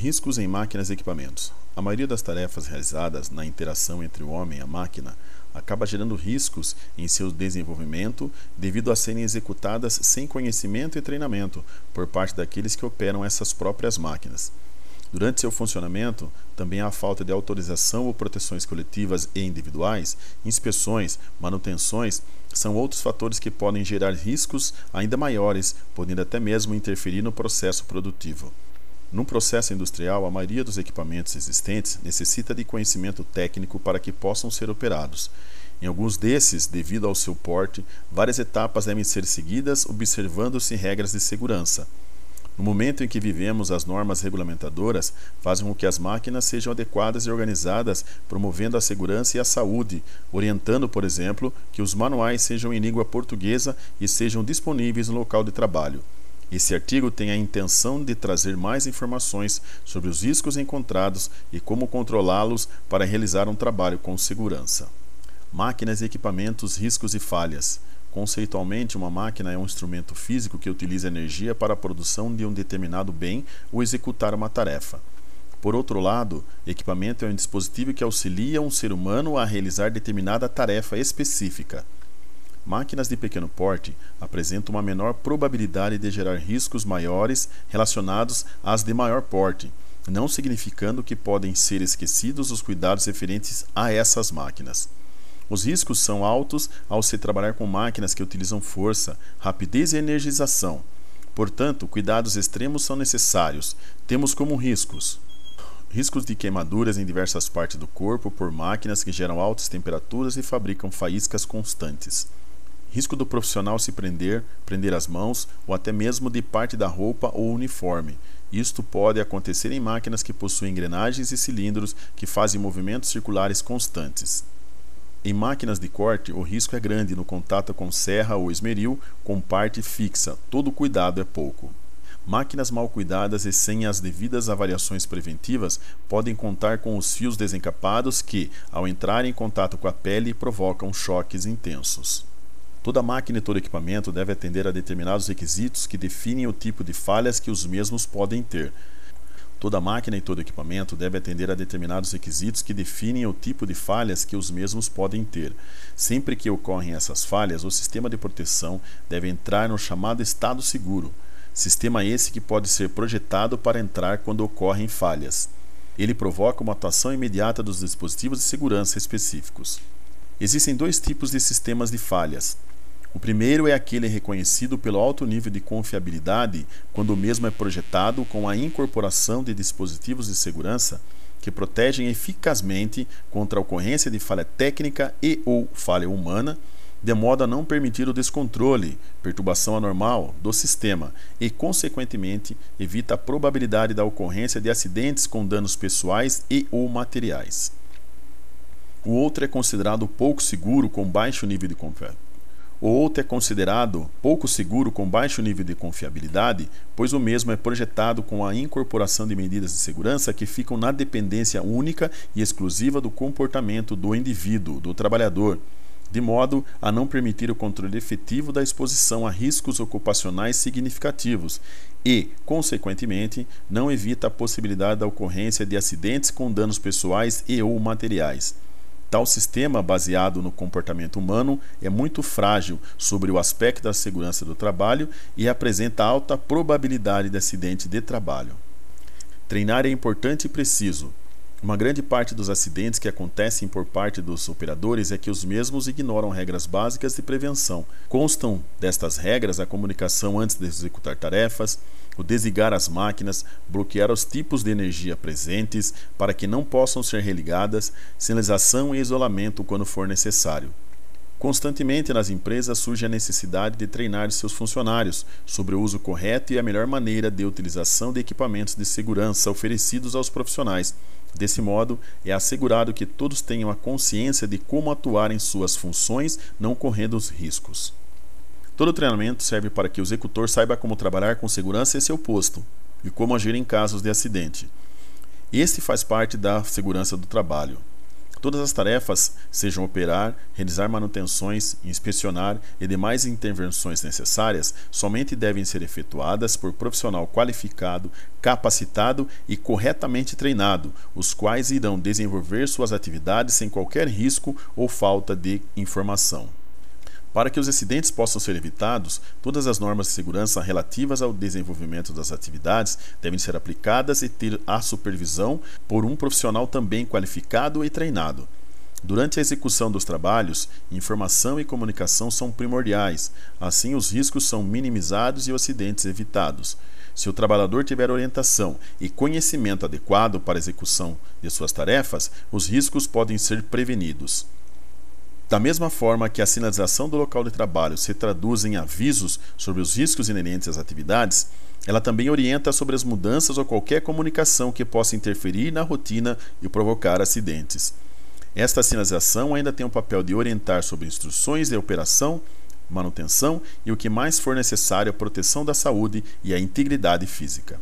Riscos em máquinas e equipamentos. A maioria das tarefas realizadas na interação entre o homem e a máquina acaba gerando riscos em seu desenvolvimento devido a serem executadas sem conhecimento e treinamento por parte daqueles que operam essas próprias máquinas. Durante seu funcionamento, também há falta de autorização ou proteções coletivas e individuais, inspeções, manutenções, são outros fatores que podem gerar riscos ainda maiores, podendo até mesmo interferir no processo produtivo. Num processo industrial, a maioria dos equipamentos existentes necessita de conhecimento técnico para que possam ser operados. Em alguns desses, devido ao seu porte, várias etapas devem ser seguidas observando-se regras de segurança. No momento em que vivemos, as normas regulamentadoras fazem com que as máquinas sejam adequadas e organizadas, promovendo a segurança e a saúde, orientando, por exemplo, que os manuais sejam em língua portuguesa e sejam disponíveis no local de trabalho. Esse artigo tem a intenção de trazer mais informações sobre os riscos encontrados e como controlá-los para realizar um trabalho com segurança. Máquinas e equipamentos, riscos e falhas. Conceitualmente, uma máquina é um instrumento físico que utiliza energia para a produção de um determinado bem ou executar uma tarefa. Por outro lado, equipamento é um dispositivo que auxilia um ser humano a realizar determinada tarefa específica. Máquinas de pequeno porte apresentam uma menor probabilidade de gerar riscos maiores relacionados às de maior porte, não significando que podem ser esquecidos os cuidados referentes a essas máquinas. Os riscos são altos ao se trabalhar com máquinas que utilizam força, rapidez e energização. Portanto, cuidados extremos são necessários. Temos como riscos riscos de queimaduras em diversas partes do corpo por máquinas que geram altas temperaturas e fabricam faíscas constantes risco do profissional se prender, prender as mãos ou até mesmo de parte da roupa ou uniforme. Isto pode acontecer em máquinas que possuem engrenagens e cilindros que fazem movimentos circulares constantes. Em máquinas de corte, o risco é grande no contato com serra ou esmeril com parte fixa. Todo cuidado é pouco. Máquinas mal cuidadas e sem as devidas avaliações preventivas podem contar com os fios desencapados que, ao entrar em contato com a pele, provocam choques intensos. Toda máquina e todo equipamento deve atender a determinados requisitos que definem o tipo de falhas que os mesmos podem ter. Toda máquina e todo equipamento deve atender a determinados requisitos que definem o tipo de falhas que os mesmos podem ter. Sempre que ocorrem essas falhas, o sistema de proteção deve entrar no chamado estado seguro. Sistema esse que pode ser projetado para entrar quando ocorrem falhas. Ele provoca uma atuação imediata dos dispositivos de segurança específicos. Existem dois tipos de sistemas de falhas: o primeiro é aquele reconhecido pelo alto nível de confiabilidade quando o mesmo é projetado com a incorporação de dispositivos de segurança que protegem eficazmente contra a ocorrência de falha técnica e ou falha humana, de modo a não permitir o descontrole, perturbação anormal do sistema e, consequentemente, evita a probabilidade da ocorrência de acidentes com danos pessoais e ou materiais. O outro é considerado pouco seguro com baixo nível de confiabilidade o outro é considerado pouco seguro com baixo nível de confiabilidade, pois o mesmo é projetado com a incorporação de medidas de segurança que ficam na dependência única e exclusiva do comportamento do indivíduo, do trabalhador, de modo a não permitir o controle efetivo da exposição a riscos ocupacionais significativos e, consequentemente, não evita a possibilidade da ocorrência de acidentes com danos pessoais e ou materiais. Tal sistema, baseado no comportamento humano, é muito frágil sobre o aspecto da segurança do trabalho e apresenta alta probabilidade de acidente de trabalho. Treinar é importante e preciso. Uma grande parte dos acidentes que acontecem por parte dos operadores é que os mesmos ignoram regras básicas de prevenção. Constam destas regras a comunicação antes de executar tarefas, o desligar as máquinas, bloquear os tipos de energia presentes para que não possam ser religadas, sinalização e isolamento quando for necessário. Constantemente nas empresas surge a necessidade de treinar seus funcionários sobre o uso correto e a melhor maneira de utilização de equipamentos de segurança oferecidos aos profissionais. Desse modo, é assegurado que todos tenham a consciência de como atuar em suas funções, não correndo os riscos. Todo treinamento serve para que o executor saiba como trabalhar com segurança em seu posto e como agir em casos de acidente. Este faz parte da segurança do trabalho. Todas as tarefas, sejam operar, realizar manutenções, inspecionar e demais intervenções necessárias, somente devem ser efetuadas por profissional qualificado, capacitado e corretamente treinado, os quais irão desenvolver suas atividades sem qualquer risco ou falta de informação. Para que os acidentes possam ser evitados, todas as normas de segurança relativas ao desenvolvimento das atividades devem ser aplicadas e ter a supervisão por um profissional também qualificado e treinado. Durante a execução dos trabalhos, informação e comunicação são primordiais, assim os riscos são minimizados e os acidentes evitados. Se o trabalhador tiver orientação e conhecimento adequado para a execução de suas tarefas, os riscos podem ser prevenidos. Da mesma forma que a sinalização do local de trabalho se traduz em avisos sobre os riscos inerentes às atividades, ela também orienta sobre as mudanças ou qualquer comunicação que possa interferir na rotina e provocar acidentes. Esta sinalização ainda tem o papel de orientar sobre instruções de operação, manutenção e o que mais for necessário à proteção da saúde e à integridade física.